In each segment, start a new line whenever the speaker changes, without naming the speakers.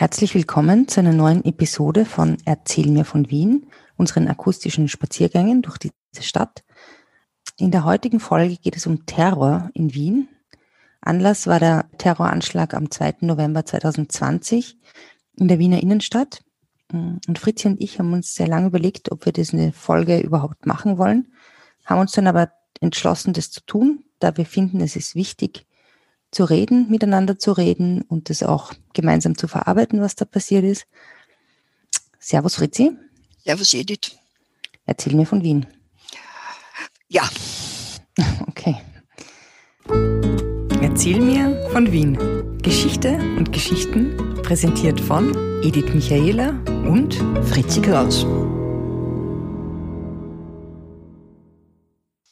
Herzlich willkommen zu einer neuen Episode von Erzähl mir von Wien, unseren akustischen Spaziergängen durch diese Stadt. In der heutigen Folge geht es um Terror in Wien. Anlass war der Terroranschlag am 2. November 2020 in der Wiener Innenstadt. Und Fritzi und ich haben uns sehr lange überlegt, ob wir diese Folge überhaupt machen wollen, haben uns dann aber entschlossen, das zu tun, da wir finden, es ist wichtig, zu reden, miteinander zu reden und das auch gemeinsam zu verarbeiten, was da passiert ist. Servus Fritzi.
Servus Edith.
Erzähl mir von Wien.
Ja.
Okay. Erzähl mir von Wien. Geschichte und Geschichten präsentiert von Edith Michaela und Fritzi Kraus.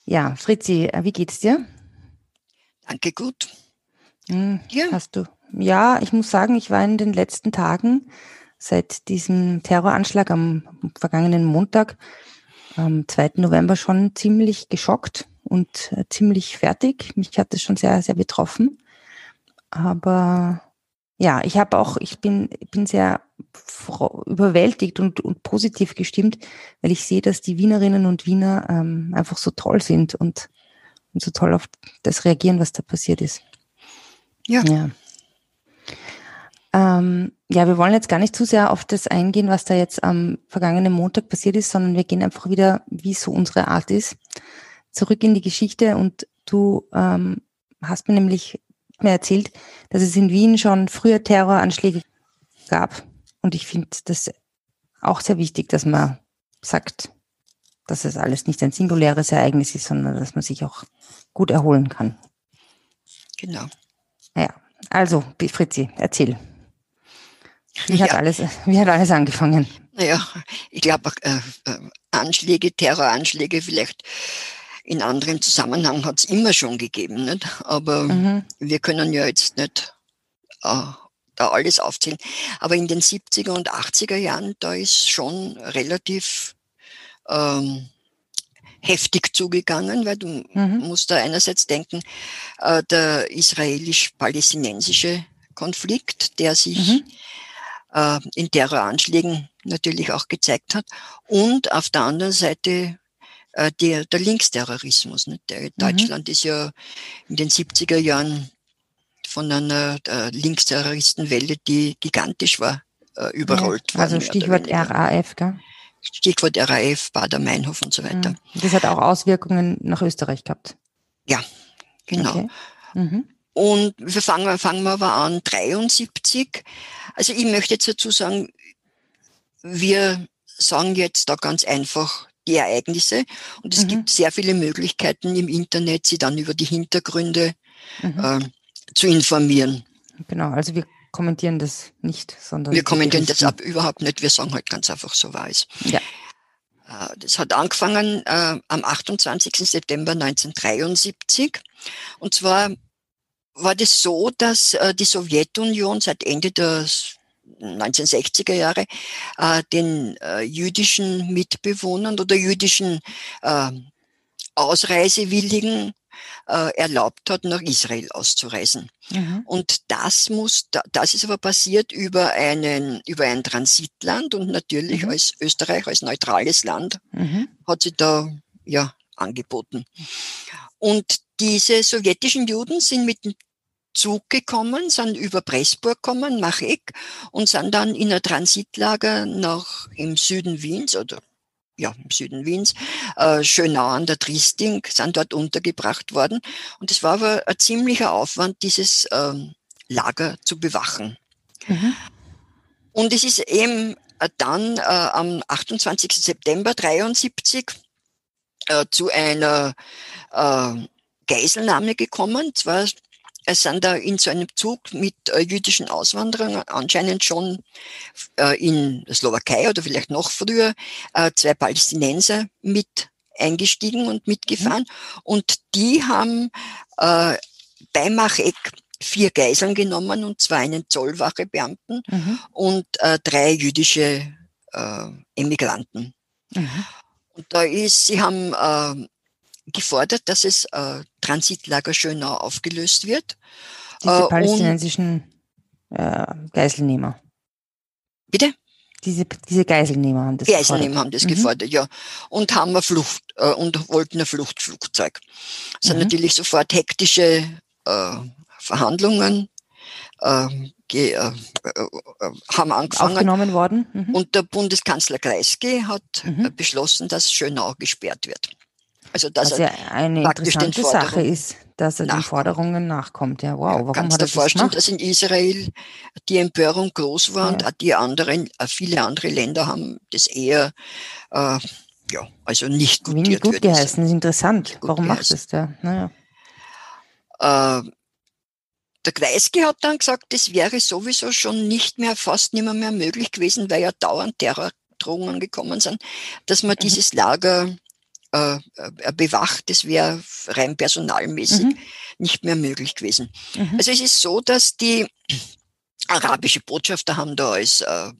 Ja, Fritzi, wie geht's dir?
Danke, gut.
Hm, ja. Hast du? Ja, ich muss sagen, ich war in den letzten Tagen seit diesem Terroranschlag am vergangenen Montag, am 2. November schon ziemlich geschockt und äh, ziemlich fertig. Mich hat das schon sehr, sehr betroffen. Aber ja, ich habe auch, ich bin, bin sehr überwältigt und, und positiv gestimmt, weil ich sehe, dass die Wienerinnen und Wiener ähm, einfach so toll sind und, und so toll auf das reagieren, was da passiert ist.
Ja.
Ja. Ähm, ja, wir wollen jetzt gar nicht zu sehr auf das eingehen, was da jetzt am vergangenen Montag passiert ist, sondern wir gehen einfach wieder, wie so unsere Art ist, zurück in die Geschichte und du ähm, hast mir nämlich mir erzählt, dass es in Wien schon früher Terroranschläge gab. Und ich finde das auch sehr wichtig, dass man sagt, dass es alles nicht ein singuläres Ereignis ist, sondern dass man sich auch gut erholen kann.
Genau.
Ja, also, Fritzi, erzähl. Wie hat, ja. alles, wie hat alles angefangen?
Naja, ich glaube, äh, äh, Anschläge, Terroranschläge vielleicht in anderem Zusammenhang hat es immer schon gegeben, nicht? aber mhm. wir können ja jetzt nicht äh, da alles aufzählen. Aber in den 70er und 80er Jahren, da ist schon relativ ähm, heftig zugegangen, weil du mhm. musst da einerseits denken, äh, der israelisch-palästinensische Konflikt, der sich mhm. äh, in Terroranschlägen natürlich auch gezeigt hat, und auf der anderen Seite äh, der, der Linksterrorismus. Nicht? Der, mhm. Deutschland ist ja in den 70er Jahren von einer äh, Linksterroristenwelle, die gigantisch war, äh, überrollt
ja, Also Stichwort RAF, gell?
Stichwort RAF, Bader-Meinhof und so weiter.
Mhm. Das hat auch Auswirkungen nach Österreich gehabt.
Ja, genau. Okay. Mhm. Und wir fangen, fangen wir aber an, 73. Also ich möchte jetzt dazu sagen, wir sagen jetzt da ganz einfach die Ereignisse und es mhm. gibt sehr viele Möglichkeiten im Internet, sie dann über die Hintergründe mhm. äh, zu informieren.
Genau, also wir kommentieren das nicht, sondern.
Wir kommentieren das ab überhaupt nicht. Wir sagen halt ganz einfach, so es.
Ja.
Äh, das hat angefangen äh, am 28. September 1973. Und zwar war das so, dass äh, die Sowjetunion seit Ende der 1960er Jahre äh, den äh, jüdischen Mitbewohnern oder jüdischen äh, Ausreisewilligen äh, erlaubt hat, nach Israel auszureisen. Mhm. Und das muss, das ist aber passiert über einen, über ein Transitland und natürlich mhm. als Österreich, als neutrales Land, mhm. hat sie da, ja, angeboten. Und diese sowjetischen Juden sind mit dem Zug gekommen, sind über Pressburg gekommen, nach Eck und sind dann in ein Transitlager nach im Süden Wiens oder ja, im Süden Wiens, äh, Schönau an der Triesting, sind dort untergebracht worden. Und es war aber ein ziemlicher Aufwand, dieses ähm, Lager zu bewachen. Mhm. Und es ist eben äh, dann äh, am 28. September 73 äh, zu einer äh, Geiselnahme gekommen. Zwar es sind da in so einem Zug mit äh, jüdischen Auswanderern anscheinend schon äh, in der Slowakei oder vielleicht noch früher äh, zwei Palästinenser mit eingestiegen und mitgefahren. Mhm. Und die haben äh, bei Machek vier Geiseln genommen, und zwar einen Zollwachebeamten mhm. und äh, drei jüdische äh, Emigranten. Mhm. Und da ist, sie haben gefordert, dass es äh, Transitlager Schönau aufgelöst wird.
Diese äh, palästinensischen äh, Geiselnehmer.
Bitte?
Diese, diese Geiselnehmer
haben das Geiselnehmer gefordert. haben das mhm. gefordert, ja. Und haben eine Flucht, äh, und wollten ein Fluchtflugzeug. Es sind mhm. natürlich sofort hektische äh, Verhandlungen äh, ge, äh, äh, haben angefangen.
Aufgenommen worden.
Mhm. Und der Bundeskanzler Kreisky hat mhm. beschlossen, dass Schönau gesperrt wird.
Also dass Was ja eine interessante Sache ist, dass er nachkommt. den Forderungen nachkommt. Ja, wow,
ja, warum kannst hat er das vorstellen, dass in Israel die Empörung groß war ja. und auch die anderen, äh, viele andere Länder haben das eher, äh, ja, also nicht
gut Wenig gut geheißen, das ist interessant. Warum geheißen. macht es der? Naja.
Äh, der Kreisky hat dann gesagt, das wäre sowieso schon nicht mehr, fast nicht mehr, mehr möglich gewesen, weil ja dauernd Terrordrohungen gekommen sind, dass man mhm. dieses Lager äh, äh, bewacht. Das wäre rein personalmäßig mhm. nicht mehr möglich gewesen. Mhm. Also es ist so, dass die arabische Botschafter haben da als äh, äh,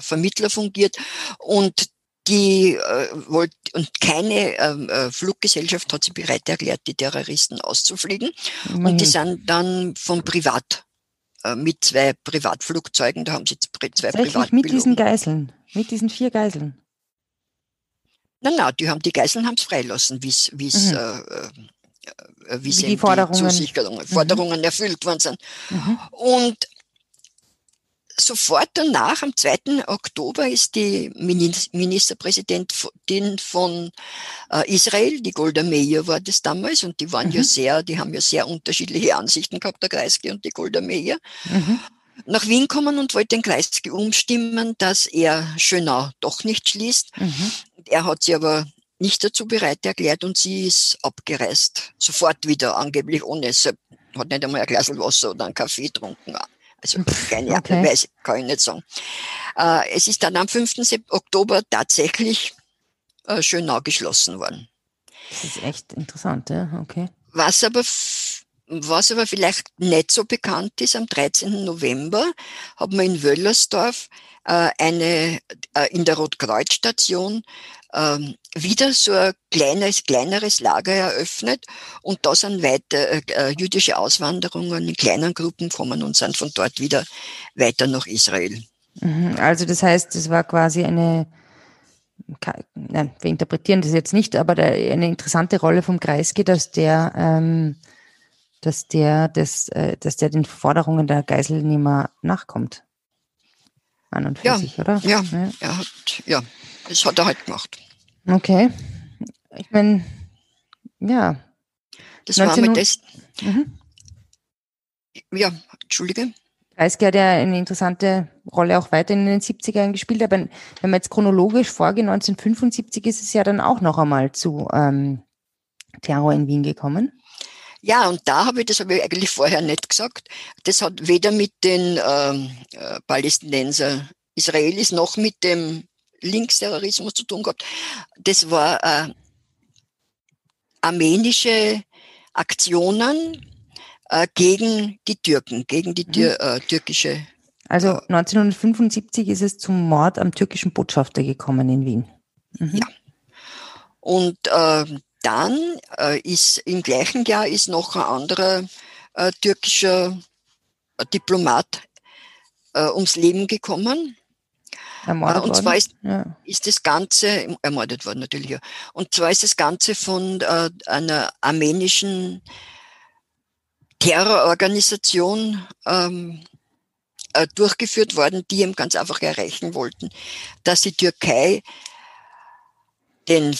Vermittler fungiert und die äh, wollte und keine ähm, äh, Fluggesellschaft hat sich bereit erklärt, die Terroristen auszufliegen. Mhm. Und die sind dann vom Privat äh, mit zwei Privatflugzeugen, da haben sie zwei Privatpiloten.
Mit diesen Geiseln, mit diesen vier Geiseln.
Nein, nein, die haben die Geiseln haben es freilassen, wie's, wie's, mhm. äh, äh, wie, wie die
Forderungen,
die Forderungen mhm. erfüllt worden sind. Mhm. Und sofort danach, am 2. Oktober, ist die Ministerpräsidentin von äh, Israel, die Golda Meir war das damals, und die waren mhm. ja sehr, die haben ja sehr unterschiedliche Ansichten gehabt, der Kreisky und die Golda Meir. Mhm. Nach Wien kommen und wollte den Kreisky umstimmen, dass er Schönau doch nicht schließt. Mhm. Er hat sie aber nicht dazu bereit erklärt und sie ist abgereist. Sofort wieder, angeblich ohne, hat nicht einmal ein Glas Wasser oder einen Kaffee getrunken. Also keine okay. Beweise, kann ich nicht sagen. Äh, es ist dann am 5. Oktober tatsächlich äh, Schönau geschlossen worden.
Das ist echt interessant, ja, okay.
Was aber, was aber vielleicht nicht so bekannt ist, am 13. November haben wir in Wöllersdorf äh, eine, äh, in der Rotkreuzstation ähm, wieder so ein kleines, kleineres Lager eröffnet und da sind weiter äh, äh, jüdische Auswanderungen in kleinen Gruppen kommen und sind von dort wieder weiter nach Israel.
Mhm. Also das heißt, es war quasi eine, nein, wir interpretieren das jetzt nicht, aber eine interessante Rolle vom Kreisky, dass der, ähm, dass der, das, äh, dass der den Forderungen der Geiselnehmer nachkommt.
An und für ja, sich, oder? Ja, ja, er hat, ja, das hat er halt gemacht.
Okay. Ich meine, ja.
Das 19... war mit das. Mhm. Ja, Entschuldige.
Kreisky hat ja eine interessante Rolle auch weiter in den 70ern gespielt, aber wenn man jetzt chronologisch vorgeht, 1975 ist es ja dann auch noch einmal zu ähm, Terror in Wien gekommen.
Ja, und da habe ich, das habe ich eigentlich vorher nicht gesagt, das hat weder mit den ähm, äh, Palästinenser Israelis noch mit dem Linksterrorismus zu tun gehabt. Das war äh, armenische Aktionen äh, gegen die Türken, gegen die Tür, mhm. äh, türkische.
Also 1975 ist es zum Mord am türkischen Botschafter gekommen in Wien.
Mhm. Ja. Und äh, dann äh, ist im gleichen Jahr ist noch ein anderer äh, türkischer äh, Diplomat äh, ums Leben gekommen. Ermordet und zwar ist, ja. ist das Ganze, ermordet worden natürlich, ja. Und zwar ist das Ganze von äh, einer armenischen Terrororganisation ähm, äh, durchgeführt worden, die eben ganz einfach erreichen wollten, dass die Türkei den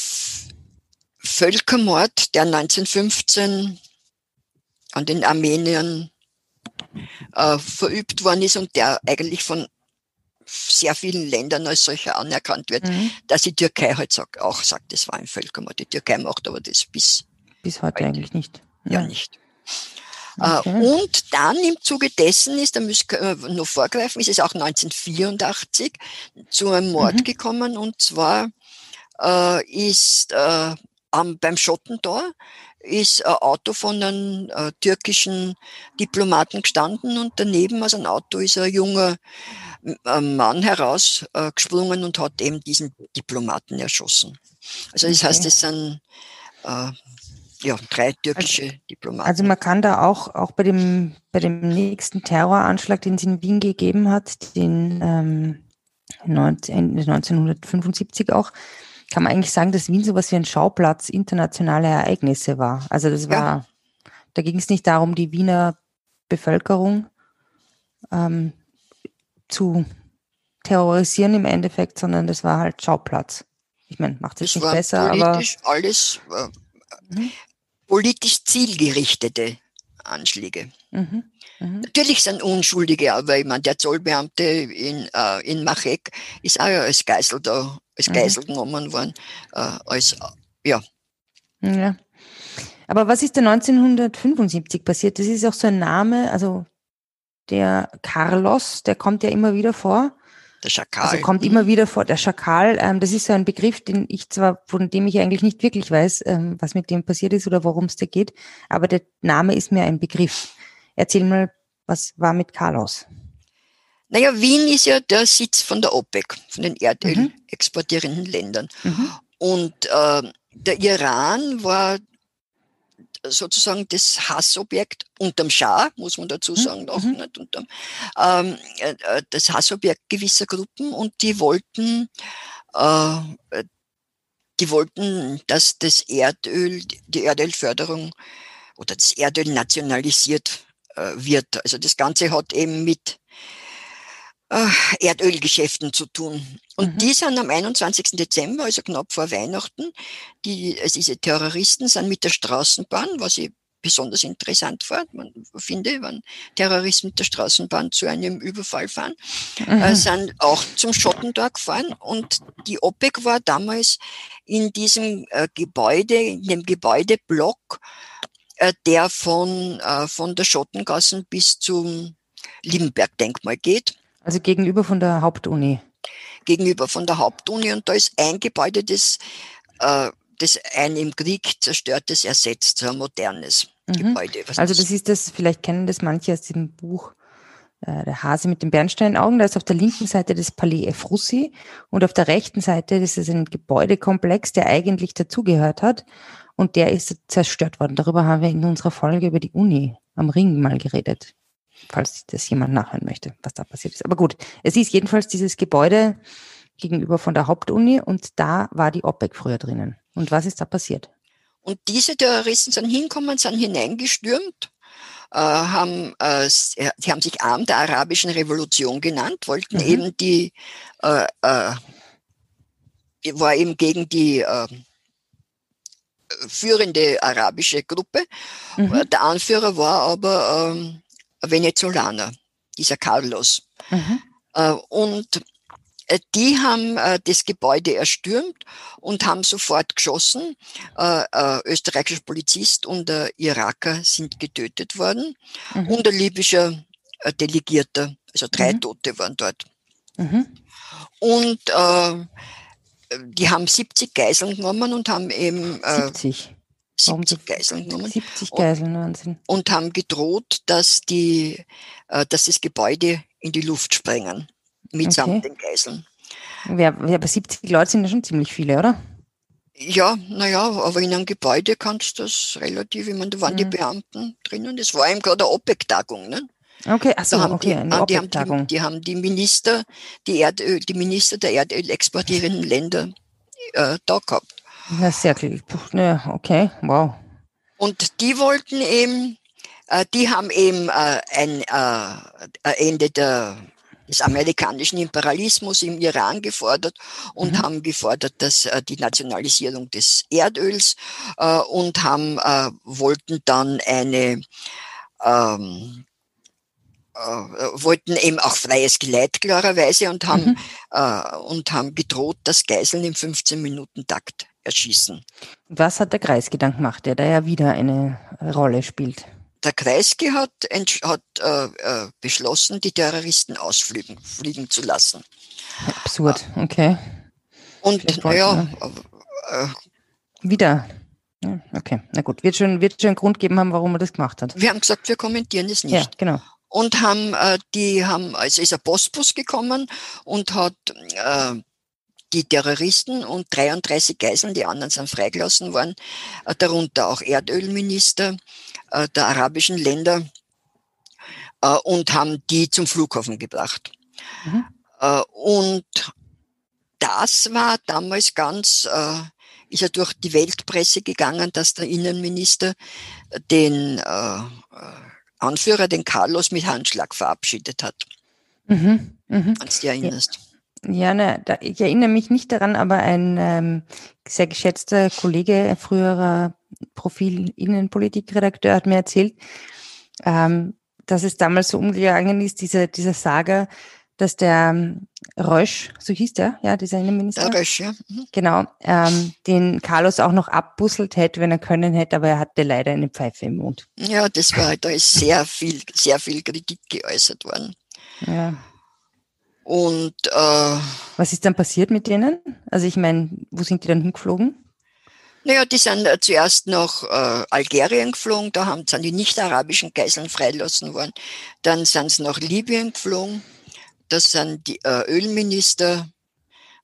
Völkermord, der 1915 an den Armeniern äh, verübt worden ist und der eigentlich von sehr vielen Ländern als solcher anerkannt wird, mhm. dass die Türkei halt sagt, auch sagt, das war ein Völkermord. Die Türkei macht aber das bis,
bis heute, heute. eigentlich nicht.
Ja, ja nicht. Äh, okay. Und dann im Zuge dessen ist, da müssen wir noch vorgreifen, ist es auch 1984 zu einem Mord mhm. gekommen und zwar äh, ist äh, am, beim Schottentor ist ein Auto von einem äh, türkischen Diplomaten gestanden und daneben aus einem Auto ist ein junger Mann herausgesprungen äh, und hat eben diesen Diplomaten erschossen. Also das okay. heißt, es sind äh, ja, drei türkische
also,
Diplomaten.
Also man kann da auch, auch bei dem, bei dem nächsten Terroranschlag, den es in Wien gegeben hat, den, ähm, 1975 auch, kann man eigentlich sagen, dass Wien sowas wie ein Schauplatz internationaler Ereignisse war. Also das war, ja. da ging es nicht darum, die Wiener Bevölkerung ähm, zu terrorisieren im Endeffekt, sondern das war halt Schauplatz. Ich meine, macht es nicht besser,
politisch aber alles äh, mhm. politisch zielgerichtete Anschläge. Mhm. Mhm. Natürlich sind Unschuldige, aber ich meine, der Zollbeamte in, äh, in Machek ist auch als Geisel da, als mhm. Geisel genommen worden, äh, als, ja.
Ja. Aber was ist denn 1975 passiert? Das ist auch so ein Name, also der Carlos, der kommt ja immer wieder vor.
Der Schakal.
Also kommt immer wieder vor, der Schakal, ähm, das ist so ein Begriff, den ich zwar, von dem ich eigentlich nicht wirklich weiß, ähm, was mit dem passiert ist oder worum es da geht, aber der Name ist mir ein Begriff. Erzähl mal, was war mit Carlos?
Naja, Wien ist ja der Sitz von der OPEC, von den Erdöl mhm. exportierenden Ländern. Mhm. Und äh, der Iran war sozusagen das Hassobjekt unterm Schah, muss man dazu mhm, sagen, noch mhm. nicht unterm, ähm, äh, äh, das Hassobjekt gewisser Gruppen und die wollten, äh, die wollten, dass das Erdöl, die Erdölförderung oder das Erdöl nationalisiert äh, wird. Also das Ganze hat eben mit Erdölgeschäften zu tun. Und mhm. die sind am 21. Dezember, also knapp vor Weihnachten, die, also diese Terroristen sind mit der Straßenbahn, was ich besonders interessant war, man finde, wenn Terroristen mit der Straßenbahn zu einem Überfall fahren, äh, mhm. äh, sind auch zum Schottentor gefahren und die OPEC war damals in diesem äh, Gebäude, in dem Gebäudeblock, äh, der von, äh, von der Schottengassen bis zum Liebenberg-Denkmal geht.
Also gegenüber von der Hauptuni.
Gegenüber von der Hauptuni und da ist ein Gebäude, das, äh, das ein im Krieg zerstörtes ersetzt, so ein modernes mhm. Gebäude.
Was also das ist das, vielleicht kennen das manche aus dem Buch äh, Der Hase mit den Bernsteinaugen. Da ist auf der linken Seite das Palais Efrussi und auf der rechten Seite das ist ein Gebäudekomplex, der eigentlich dazugehört hat und der ist zerstört worden. Darüber haben wir in unserer Folge über die Uni am Ring mal geredet falls das jemand nachhören möchte, was da passiert ist. Aber gut, es ist jedenfalls dieses Gebäude gegenüber von der Hauptuni und da war die OPEC früher drinnen. Und was ist da passiert?
Und diese Terroristen sind hinkommen, sind hineingestürmt, äh, haben, äh, die haben sich Arm der arabischen Revolution genannt, wollten mhm. eben die, äh, äh, war eben gegen die äh, führende arabische Gruppe. Mhm. Der Anführer war aber ähm, Venezolaner, dieser Carlos. Mhm. Äh, und äh, die haben äh, das Gebäude erstürmt und haben sofort geschossen. Äh, äh, österreichischer Polizist und der Iraker sind getötet worden mhm. und ein libyscher äh, Delegierter, also drei mhm. Tote waren dort. Mhm. Und die haben 70 Geiseln genommen und haben eben
70.
70 Geiseln genommen.
70 Geiseln, Wahnsinn.
Und haben gedroht, dass, die, äh, dass das Gebäude in die Luft sprengen, mitsamt okay. den Geiseln.
Ja, aber 70 Leute sind ja schon ziemlich viele, oder?
Ja, naja, aber in einem Gebäude kannst du das relativ, ich meine, da waren mhm. die Beamten drinnen, das war eben gerade eine OPEC-Tagung, ne?
Okay, achso, okay,
die, eine die, haben die, die haben die Minister, die Erdöl, die Minister der Erdöl exportierenden Länder äh, da gehabt.
Ja, sehr. Ja, okay, wow.
Und die wollten eben, äh, die haben eben äh, ein äh, Ende der, des amerikanischen Imperialismus im Iran gefordert und mhm. haben gefordert, dass äh, die Nationalisierung des Erdöls äh, und haben äh, wollten dann eine ähm, äh, wollten eben auch freies Geleit klarerweise und haben mhm. und haben gedroht, dass Geiseln im 15 Minuten Takt erschießen.
Was hat der Kreisky dann gemacht, der da ja wieder eine Rolle spielt?
Der Kreisky hat, hat äh, äh, beschlossen, die Terroristen ausfliegen fliegen zu lassen.
Absurd, okay.
Und naja,
äh, wieder. Okay, na gut. Wird schon, wird schon einen Grund geben haben, warum er das gemacht hat.
Wir haben gesagt, wir kommentieren es nicht. Ja,
genau.
Und haben, äh, die haben, also ist ein Postbus gekommen und hat äh, die Terroristen und 33 Geiseln, die anderen sind freigelassen worden, äh, darunter auch Erdölminister äh, der arabischen Länder äh, und haben die zum Flughafen gebracht. Mhm. Und das war damals ganz, ist ja durch die Weltpresse gegangen, dass der Innenminister den Anführer, den Carlos, mit Handschlag verabschiedet hat. Mhm, mh. Als du erinnerst.
Ja, ne, da, ich erinnere mich nicht daran, aber ein ähm, sehr geschätzter Kollege, früherer Profil-Innenpolitikredakteur, hat mir erzählt, ähm, dass es damals so umgegangen ist, diese, dieser Saga, dass der ähm, Rösch, so hieß der, ja, dieser Innenminister. Der Rösch, ja. Mhm. Genau, ähm, den Carlos auch noch abbusselt hätte, wenn er können hätte, aber er hatte leider eine Pfeife im Mund.
Ja, das war, da ist sehr viel, sehr viel Kritik geäußert worden. Ja. Und äh,
was ist dann passiert mit denen? Also ich meine, wo sind die dann hingeflogen?
Naja, die sind äh, zuerst nach äh, Algerien geflogen, da haben, sind die nicht-arabischen Geiseln freigelassen worden. Dann sind sie nach Libyen geflogen, da sind die äh, Ölminister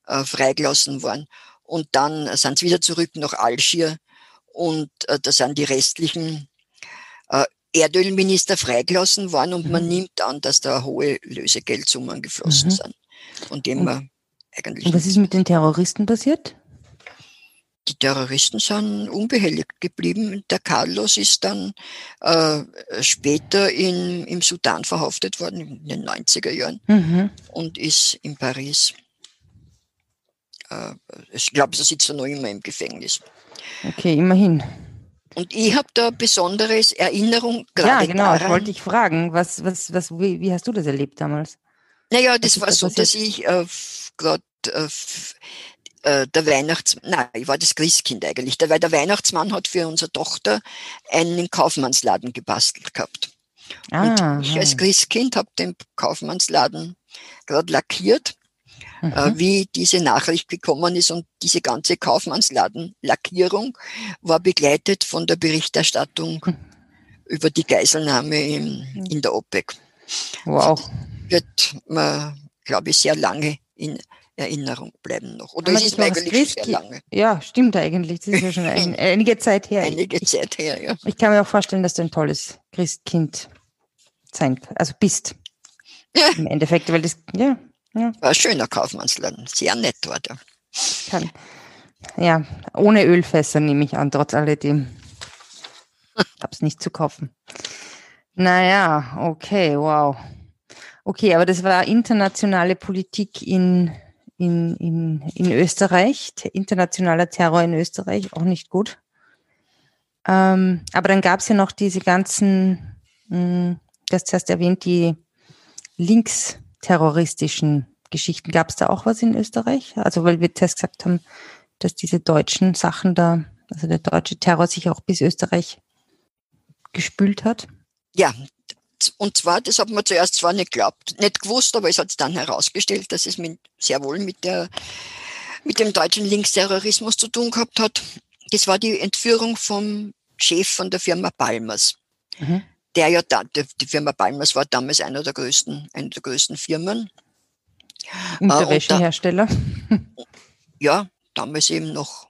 äh, freigelassen worden. Und dann sind sie wieder zurück nach Algier und äh, da sind die restlichen äh, Erdölminister freigelassen worden und mhm. man nimmt an, dass da hohe Lösegeldsummen geflossen mhm. sind. Von dem man eigentlich.
Und was ist mit den Terroristen passiert?
Die Terroristen sind unbehelligt geblieben. Der Carlos ist dann äh, später in, im Sudan verhaftet worden, in den 90er Jahren, mhm. und ist in Paris. Äh, ich glaube, er sitzt noch immer im Gefängnis.
Okay, immerhin.
Und ich habe da besonderes Erinnerung
gerade. Ja, genau, daran. ich wollte dich fragen, was, was, was, wie, wie, hast du das erlebt damals?
Naja, das war da so, passiert? dass ich äh, gerade äh, äh, der Weihnachtsmann, nein, ich war das Christkind eigentlich, weil der Weihnachtsmann hat für unsere Tochter einen Kaufmannsladen gebastelt gehabt. Ah, und ich als Christkind habe den Kaufmannsladen gerade lackiert mhm. wie diese Nachricht gekommen ist. Und diese ganze Kaufmannsladen-Lackierung war begleitet von der Berichterstattung mhm. über die Geiselnahme in, mhm. in der OPEC. Wow. Das wird man, glaube ich, sehr lange in Erinnerung bleiben noch.
Oder ist es eigentlich sehr lange? Ja, stimmt eigentlich. Das ist ja schon ein, einige Zeit her.
Einige Zeit her, ja.
Ich kann mir auch vorstellen, dass du ein tolles Christkind sein, also bist. Ja. Im Endeffekt, weil das, ja,
ja. War ein schöner Kaufmannsladen, sehr nett war der.
Kann. Ja, ohne Ölfässer nehme ich an, trotz alledem. Hab's nicht zu kaufen. Naja, okay, wow. Okay, aber das war internationale Politik in, in, in, in Österreich, internationaler Terror in Österreich, auch nicht gut. Ähm, aber dann gab es ja noch diese ganzen, mh, hm, du hast zuerst erwähnt, die Links- terroristischen Geschichten. Gab es da auch was in Österreich? Also weil wir zuerst gesagt haben, dass diese deutschen Sachen da, also der deutsche Terror sich auch bis Österreich gespült hat?
Ja, und zwar, das hat man zuerst zwar nicht geglaubt, nicht gewusst, aber es hat dann herausgestellt, dass es mit, sehr wohl mit, der, mit dem deutschen Linksterrorismus zu tun gehabt hat. Das war die Entführung vom Chef von der Firma Palmers. Mhm der ja da, die Firma Palmers war damals einer der größten, eine der größten Firmen.
Unterwäschehersteller.
Äh, ja, damals eben noch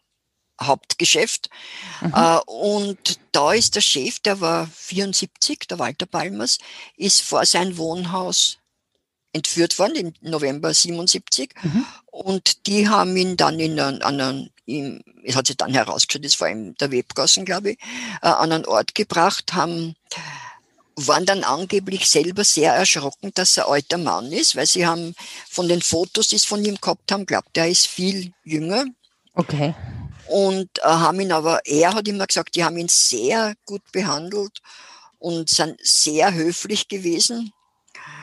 Hauptgeschäft. Mhm. Äh, und da ist der Chef, der war 74, der Walter Palmers, ist vor sein Wohnhaus entführt worden im November 77 mhm. und die haben ihn dann in einen, einen in, es hat sich dann herausgestellt, das war in der Webgassen, glaube ich, äh, an einen Ort gebracht, haben waren dann angeblich selber sehr erschrocken, dass er alter Mann ist, weil sie haben von den Fotos, die sie von ihm gehabt haben, glaubt, er ist viel jünger.
Okay.
Und äh, haben ihn aber, er hat immer gesagt, die haben ihn sehr gut behandelt und sind sehr höflich gewesen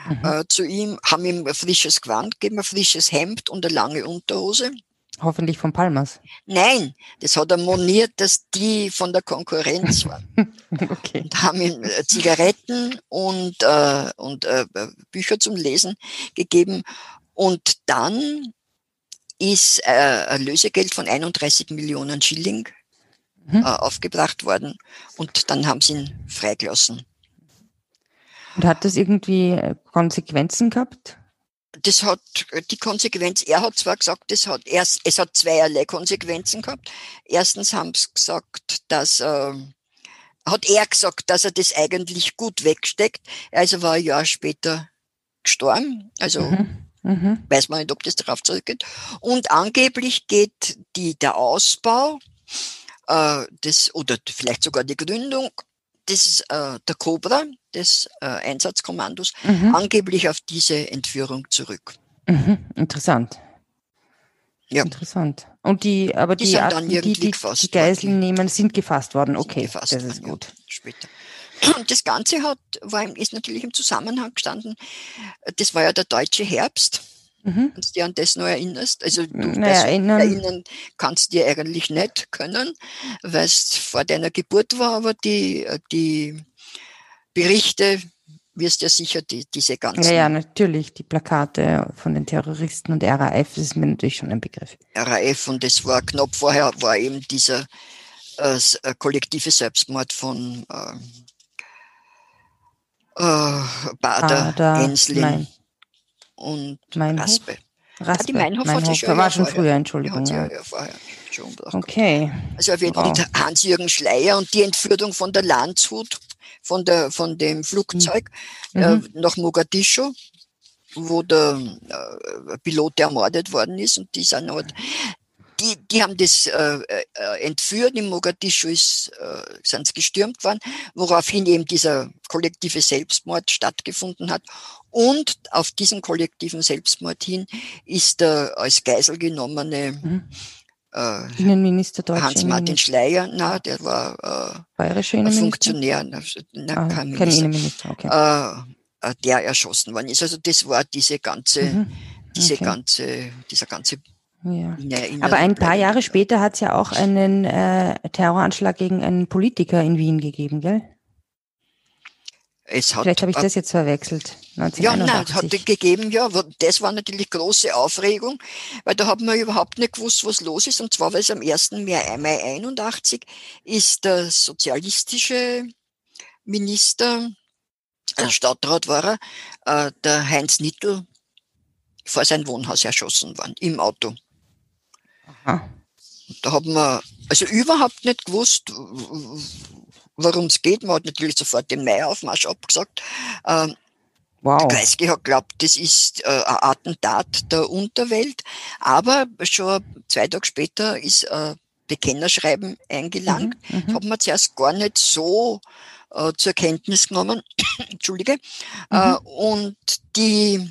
mhm. äh, zu ihm, haben ihm ein frisches Gewand gegeben, ein frisches Hemd und eine lange Unterhose.
Hoffentlich von Palmas.
Nein, das hat er moniert, dass die von der Konkurrenz waren. okay. Und haben ihm äh, Zigaretten und, äh, und äh, Bücher zum Lesen gegeben. Und dann ist äh, ein Lösegeld von 31 Millionen Schilling mhm. äh, aufgebracht worden. Und dann haben sie ihn freigelassen.
Und hat das irgendwie äh, Konsequenzen gehabt?
Das hat die Konsequenz, er hat zwar gesagt, das hat erst, es hat zweierlei Konsequenzen gehabt. Erstens haben sie gesagt, dass äh, hat er gesagt, dass er das eigentlich gut wegsteckt. Also war ein Jahr später gestorben. Also mhm. Mhm. Weiß man nicht, ob das darauf zurückgeht. Und angeblich geht die, der Ausbau äh, des, oder vielleicht sogar die Gründung des, äh, der Cobra, des äh, Einsatzkommandos, mhm. angeblich auf diese Entführung zurück.
Mhm. Interessant. Ja. Interessant. Und die, aber die, die, Arten, die, die, die Geiseln nehmen, sind gefasst worden. Okay, gefasst das ist gut.
Später. Und das Ganze hat, war, ist natürlich im Zusammenhang gestanden. Das war ja der deutsche Herbst. Mhm. Kannst du dich an das noch erinnerst? Also du naja, erinnern. erinnern kannst du dir eigentlich nicht können, weil es vor deiner Geburt war, aber die, die Berichte wirst ja sicher die, diese ganzen.
Ja, ja, natürlich. Die Plakate von den Terroristen und RAF, ist mir natürlich schon ein Begriff.
RAF und das war knapp vorher, war eben dieser äh, äh kollektive Selbstmord von äh, äh, Bader, Bader Enslin nein. Und
Meinhof? Raspe. Raspe. Ah, die Meinhof, Meinhof hat schon war schon früher, Entschuldigung. Ja, ja. vorher schon okay.
Also auf jeden Fall wow. Hans-Jürgen Schleier und die Entführung von der Landshut, von, der, von dem Flugzeug mhm. äh, nach Mogadischu wo der äh, Pilot ermordet worden ist und die sind halt, die, die haben das äh, äh, entführt, in Mogadischu ist, äh, sind sie gestürmt worden, woraufhin eben dieser kollektive Selbstmord stattgefunden hat. Und auf diesen kollektiven Selbstmord hin ist der als Geisel genommene mhm.
äh, Innenminister
Hans-Martin Schleier, na, der war äh, Bayerische Funktionär, na,
ah, kein, kein Innenminister, okay.
Äh, äh, der erschossen worden ist. Also das war diese ganze, mhm. diese okay. ganze, dieser ganze
ja. Aber ein paar Jahre später hat es ja auch einen äh, Terroranschlag gegen einen Politiker in Wien gegeben, gell?
Es hat,
Vielleicht habe ich das jetzt verwechselt.
1981. Ja, nein, es hat gegeben, ja. Das war natürlich große Aufregung, weil da haben wir überhaupt nicht gewusst, was los ist. Und zwar, weil es am 1. Mai 81 ist der sozialistische Minister, der Stadtrat war er, äh, der Heinz Nittel, vor sein Wohnhaus erschossen worden, im Auto. Aha. Da haben wir also überhaupt nicht gewusst, worum es geht. Man hat natürlich sofort den Maiaufmarsch abgesagt. Ähm, wow. Kreisky hat geglaubt, das ist äh, ein Attentat der Unterwelt. Aber schon zwei Tage später ist ein Bekennerschreiben eingelangt. Mhm, mhm. Haben wir zuerst gar nicht so äh, zur Kenntnis genommen. Entschuldige. Mhm. Äh, und die äh,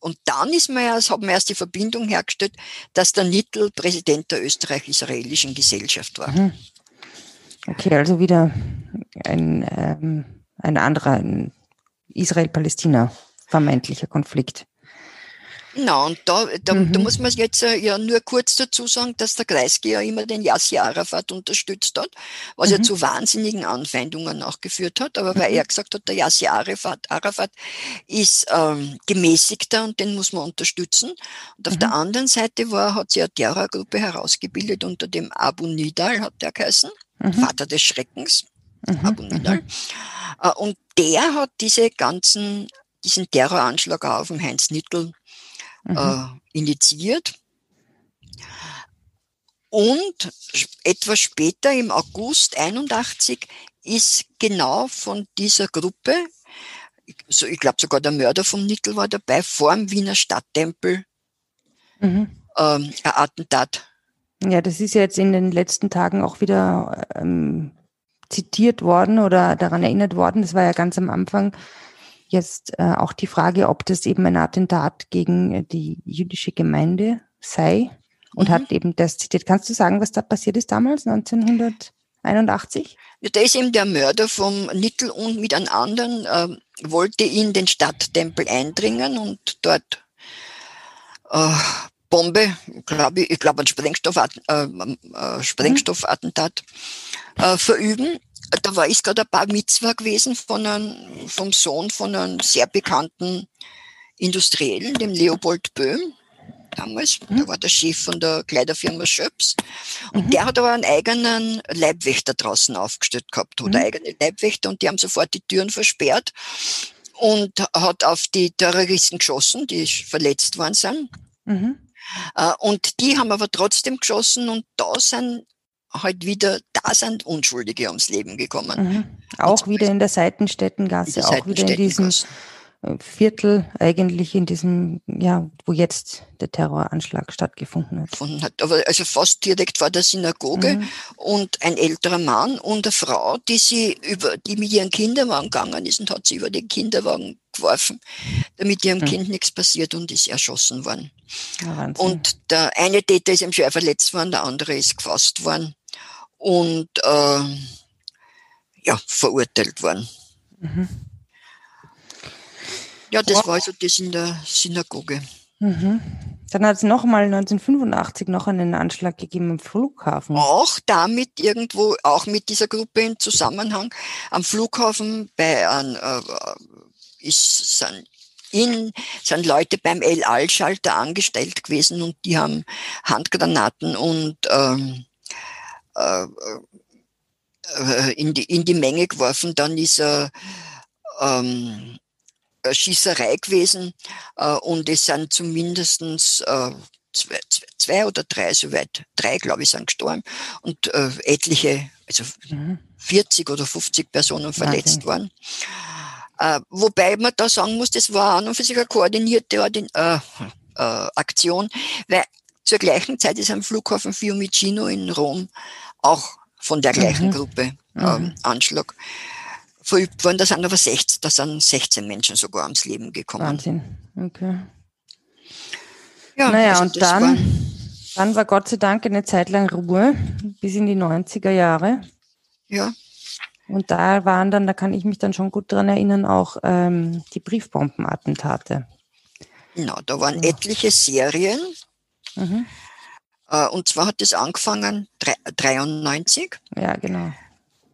und dann ist man erst, haben wir erst die Verbindung hergestellt, dass der Nittel Präsident der österreich-israelischen Gesellschaft war. Mhm.
Okay, also wieder ein, ähm, ein anderer Israel-Palästina vermeintlicher Konflikt.
Na, und da, da, mhm. da muss man jetzt äh, ja nur kurz dazu sagen, dass der Kreisky ja immer den Yassi Arafat unterstützt hat, was mhm. ja zu wahnsinnigen Anfeindungen auch geführt hat. Aber weil mhm. er gesagt hat, der Yassi Arafat, Arafat ist ähm, gemäßigter und den muss man unterstützen. Und auf der mhm. anderen Seite war, hat sie eine Terrorgruppe herausgebildet unter dem Abu Nidal, hat der geheißen, mhm. Vater des Schreckens. Abu Nidal. Äh, und der hat diese ganzen, diesen Terroranschlag auf den Heinz Nittel mhm. äh, initiiert. Und etwas später, im August 81, ist genau von dieser Gruppe, so, ich glaube sogar der Mörder vom Nickel war dabei, vor dem Wiener Stadttempel mhm. ähm, ein Attentat.
Ja, das ist ja jetzt in den letzten Tagen auch wieder ähm, zitiert worden oder daran erinnert worden. Das war ja ganz am Anfang jetzt äh, auch die Frage, ob das eben ein Attentat gegen äh, die jüdische Gemeinde sei und mhm. hat eben das zitiert. Kannst du sagen, was da passiert ist damals, 1981?
Ja, da ist eben der Mörder vom Nittel und mit einem anderen äh, wollte in den Stadttempel eindringen und dort äh, Bombe, glaube ich, ich glaube ein Sprengstoff, äh, äh, Sprengstoffattentat äh, verüben da war ich gerade ein paar Mitzwa gewesen von einem, vom Sohn von einem sehr bekannten Industriellen, dem Leopold Böhm damals. Mhm. Der war der Chef von der Kleiderfirma Schöps. Und mhm. der hat aber einen eigenen Leibwächter draußen aufgestellt gehabt, oder mhm. eigene Leibwächter, und die haben sofort die Türen versperrt und hat auf die Terroristen geschossen, die verletzt worden sind. Mhm. Äh, und die haben aber trotzdem geschossen und da sind halt wieder, da sind Unschuldige ums Leben gekommen.
Mhm. Auch wieder in der Seitenstädtengasse, auch wieder in diesem Viertel eigentlich in diesem, ja, wo jetzt der Terroranschlag stattgefunden
hat. Aber also fast direkt vor der Synagoge mhm. und ein älterer Mann und eine Frau, die sie über, die mit ihren Kinderwagen gegangen ist und hat sie über den Kinderwagen geworfen, damit ihrem mhm. Kind nichts passiert und ist erschossen worden. Ja, und der eine Täter ist eben schwer verletzt worden, der andere ist gefasst worden und äh, ja, verurteilt worden. Mhm. Ja, das wow. war also das in der Synagoge.
Mhm. Dann hat es nochmal 1985 noch einen Anschlag gegeben am Flughafen.
Auch damit irgendwo, auch mit dieser Gruppe in Zusammenhang. Am Flughafen bei einem, äh, ist, sind, in, sind Leute beim El-Al-Schalter angestellt gewesen und die haben Handgranaten und ähm, äh, äh, in, die, in die Menge geworfen. Dann ist er ähm, äh, Schießerei gewesen äh, und es sind zumindestens äh, zwei, zwei oder drei, soweit, drei, glaube ich, sind gestorben und äh, etliche, also mhm. 40 oder 50 Personen verletzt okay. worden. Äh, wobei man da sagen muss, das war an und für sich eine koordinierte äh, äh, Aktion, weil zur gleichen Zeit ist am Flughafen Fiumicino in Rom auch von der gleichen mhm. Gruppe ähm, mhm. Anschlag verübt worden. Da sind aber 16, da sind 16 Menschen sogar ums Leben gekommen.
Wahnsinn. Okay. Ja, naja, also und dann, war, dann war Gott sei Dank eine Zeit lang Ruhe, bis in die 90er Jahre.
Ja.
Und da waren dann, da kann ich mich dann schon gut dran erinnern, auch ähm, die Briefbombenattentate.
Genau, da waren ja. etliche Serien. Mhm. Äh, und zwar hat es angefangen 93.
Ja, genau.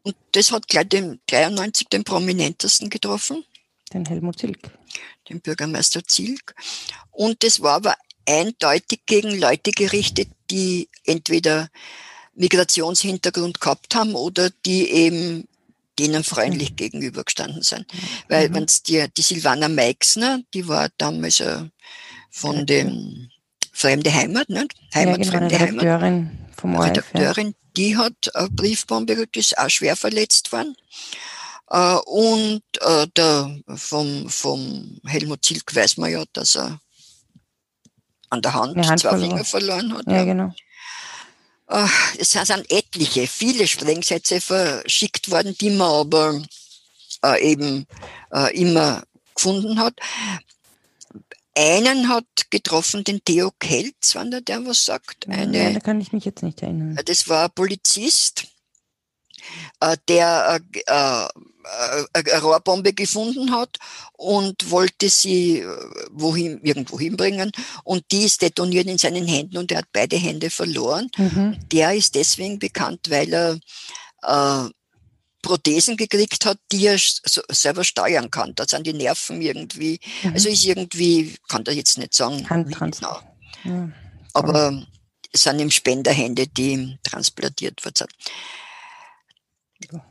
Und das hat gleich den 93 den prominentesten getroffen.
Den Helmut Zilk.
Den Bürgermeister Zilk. Und das war aber eindeutig gegen Leute gerichtet, die entweder Migrationshintergrund gehabt haben oder die eben denen freundlich mhm. gegenübergestanden sind. Mhm. Weil wenn es die, die Silvana Meixner, die war damals äh, von dem Fremde Heimat, nicht? Heimat, ja, genau, Fremde Heimat. Vom ORF, Redakteurin, die hat eine Briefbombe, die ist auch schwer verletzt worden. Äh, und äh, der, vom, vom Helmut Zilk weiß man ja, dass er an der Hand, Hand zwei. Finger verloren hat.
Ja, ja. genau.
Äh, es sind etliche, viele Sprengsätze verschickt worden, die man aber eben immer gefunden hat. Einen hat getroffen, den Theo Kelz, wenn der, der was sagt.
Eine, ja, da kann ich mich jetzt nicht erinnern.
Das war ein Polizist, äh, der äh, äh, eine Rohrbombe gefunden hat und wollte sie wohin, irgendwo hinbringen und die ist detoniert in seinen Händen und er hat beide Hände verloren. Mhm. Der ist deswegen bekannt, weil er äh, Prothesen gekriegt hat, die er selber steuern kann. Da sind die Nerven irgendwie, mhm. also ist irgendwie, kann da jetzt nicht sagen.
Handtransport.
Genau. Ja, Aber es sind ihm Spenderhände, die ihm transplantiert wurden.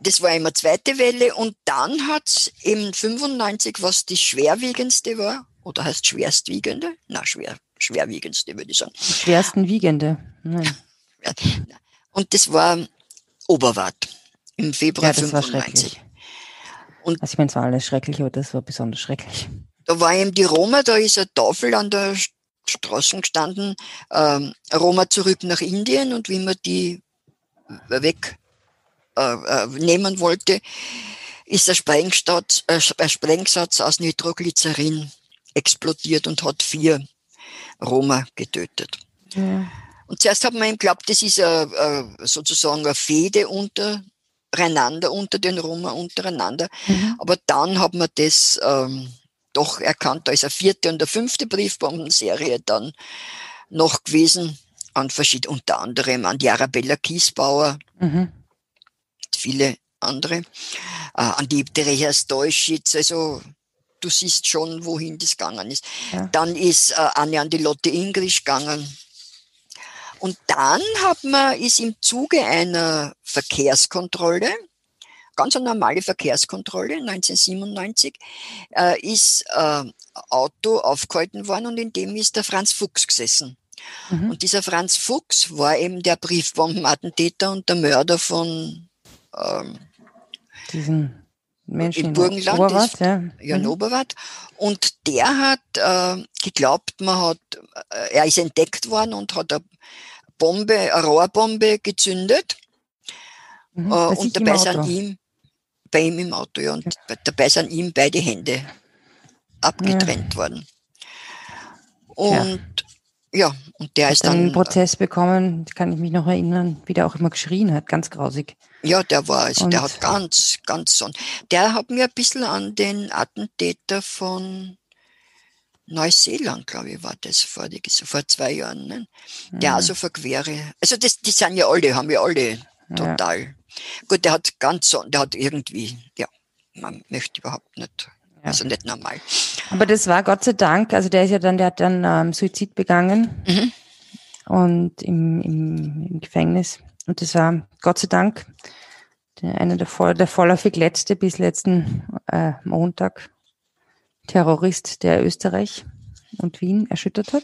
Das war immer zweite Welle und dann hat es im 95, was die schwerwiegendste war, oder heißt schwerstwiegende? Na, schwer, schwerwiegendste würde ich sagen.
Schwersten wiegende. Nein.
Und das war Oberwart im Februar ja, das 95.
Und also ich meine, es war alles schrecklich, aber das war besonders schrecklich.
Da war eben die Roma, da ist eine Tafel an der Straße gestanden, ähm, Roma zurück nach Indien und wie man die wegnehmen äh, äh, wollte, ist der Sprengsatz, äh, ein Sprengsatz aus Nitroglycerin explodiert und hat vier Roma getötet. Ja. Und zuerst hat man ihm geglaubt, das ist a, a, sozusagen eine Fehde unter untereinander, unter den Roma untereinander. Mhm. Aber dann hat man das ähm, doch erkannt, da ist eine vierte und eine fünfte Briefbombenserie dann noch gewesen, an verschiedene, unter anderem an die Arabella Kiesbauer, mhm. viele andere, äh, an die Teresa Steuschitz, also du siehst schon, wohin das gegangen ist. Ja. Dann ist äh, Anne an die Lotte Ingrisch gegangen, und dann hat man, ist im Zuge einer Verkehrskontrolle, ganz eine normale Verkehrskontrolle 1997, äh, ist äh, Auto aufgehalten worden und in dem ist der Franz Fuchs gesessen. Mhm. Und dieser Franz Fuchs war eben der Briefbombenattentäter und der Mörder von
ähm, diesen Menschen
im Burgenland,
Oberwart,
ist, ja, ja in mhm. Oberwart. Und der hat äh, geglaubt, man hat, äh, er ist entdeckt worden und hat eine Bombe, eine Rohrbombe gezündet. Mhm, äh, und dabei sind ihm, bei ihm im Auto, ja, und ja. dabei sind ihm beide Hände abgetrennt ja. worden. Und ja, und der ist dann.
einen Prozess bekommen, kann ich mich noch erinnern, wie der auch immer geschrien hat, ganz grausig.
Ja, der war also, der hat ganz, ganz so. Der hat mir ein bisschen an den Attentäter von Neuseeland, glaube ich, war das vor, die, vor zwei Jahren, ne? der mhm. also verquere. Also das, die sind ja alle, haben ja alle total. Ja. Gut, der hat ganz so, der hat irgendwie, ja, man möchte überhaupt nicht, also nicht normal.
Aber das war Gott sei Dank, also der ist ja dann, der hat dann ähm, Suizid begangen mhm. und im, im, im, Gefängnis. Und das war Gott sei Dank der, einer der, voll, der vorläufig letzte bis letzten äh, Montag Terrorist, der Österreich und Wien erschüttert hat.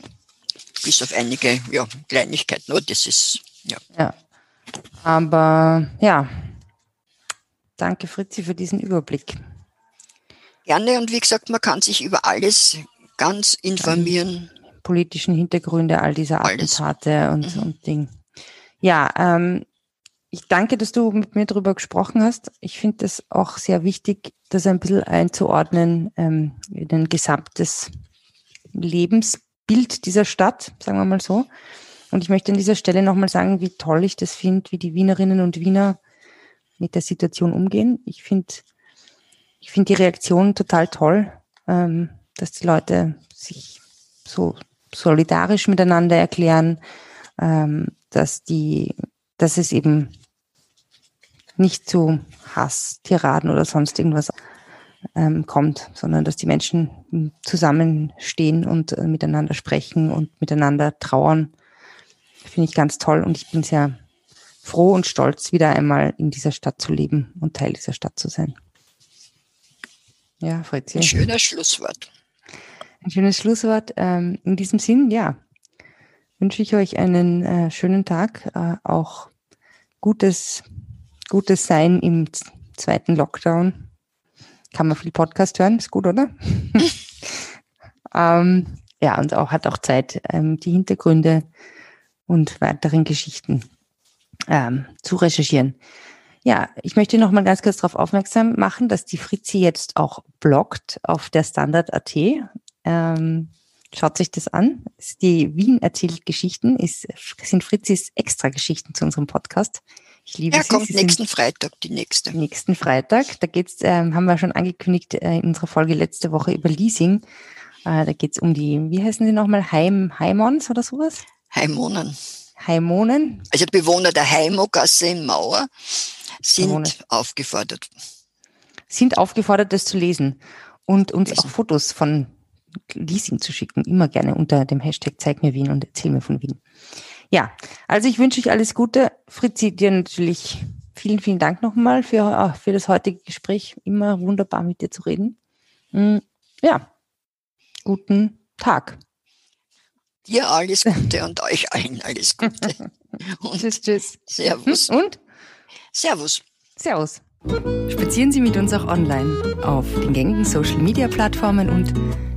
Bis auf einige ja, Kleinigkeiten, nur das ist, ja.
ja. Aber ja, danke Fritzi für diesen Überblick.
Gerne und wie gesagt, man kann sich über alles ganz informieren.
Politischen Hintergründe all dieser Attentate und, mhm. und Ding. Ja, ähm, ich danke, dass du mit mir darüber gesprochen hast. Ich finde es auch sehr wichtig, das ein bisschen einzuordnen ähm, in ein gesamtes Lebensbild dieser Stadt, sagen wir mal so. Und ich möchte an dieser Stelle nochmal sagen, wie toll ich das finde, wie die Wienerinnen und Wiener mit der Situation umgehen. Ich finde ich finde die Reaktion total toll, ähm, dass die Leute sich so solidarisch miteinander erklären, ähm, dass die, dass es eben nicht zu Hass, Tiraden oder sonst irgendwas ähm, kommt, sondern dass die Menschen zusammenstehen und äh, miteinander sprechen und miteinander trauern. Finde ich ganz toll und ich bin sehr froh und stolz, wieder einmal in dieser Stadt zu leben und Teil dieser Stadt zu sein.
Ja, Fritzi. Ein schöner Schlusswort.
Ein schönes Schlusswort. Ähm, in diesem Sinn, ja, wünsche ich euch einen äh, schönen Tag, äh, auch gutes, gutes Sein im zweiten Lockdown. Kann man viel Podcast hören, ist gut, oder? ähm, ja, und auch hat auch Zeit, ähm, die Hintergründe und weiteren Geschichten ähm, zu recherchieren. Ja, ich möchte noch mal ganz kurz darauf aufmerksam machen, dass die Fritzi jetzt auch bloggt auf der Standard.at. Ähm, schaut sich das an. Die Wien erzählt Geschichten, ist, sind Fritzis extra Geschichten zu unserem Podcast.
Ich liebe ja, sie. kommt sie nächsten Freitag, die nächste.
Nächsten Freitag. Da geht's, ähm, haben wir schon angekündigt äh, in unserer Folge letzte Woche über Leasing. Äh, da geht's um die, wie heißen sie nochmal, Heim, Heimons oder sowas?
Heimonen.
Heimonen.
Also Bewohner der Heimogasse in Mauer sind aufgefordert.
Sind aufgefordert, das zu lesen und uns lesen. auch Fotos von Leasing zu schicken. Immer gerne unter dem Hashtag Zeig mir Wien und erzähl mir von Wien. Ja, also ich wünsche euch alles Gute. Fritzi, dir natürlich vielen, vielen Dank nochmal für, ah, für das heutige Gespräch. Immer wunderbar mit dir zu reden. Mm, ja, guten Tag.
Dir alles Gute und euch allen alles Gute.
Und tschüss, tschüss.
Servus.
Und?
Servus.
Servus. Spazieren Sie mit uns auch online auf den gängigen Social Media Plattformen und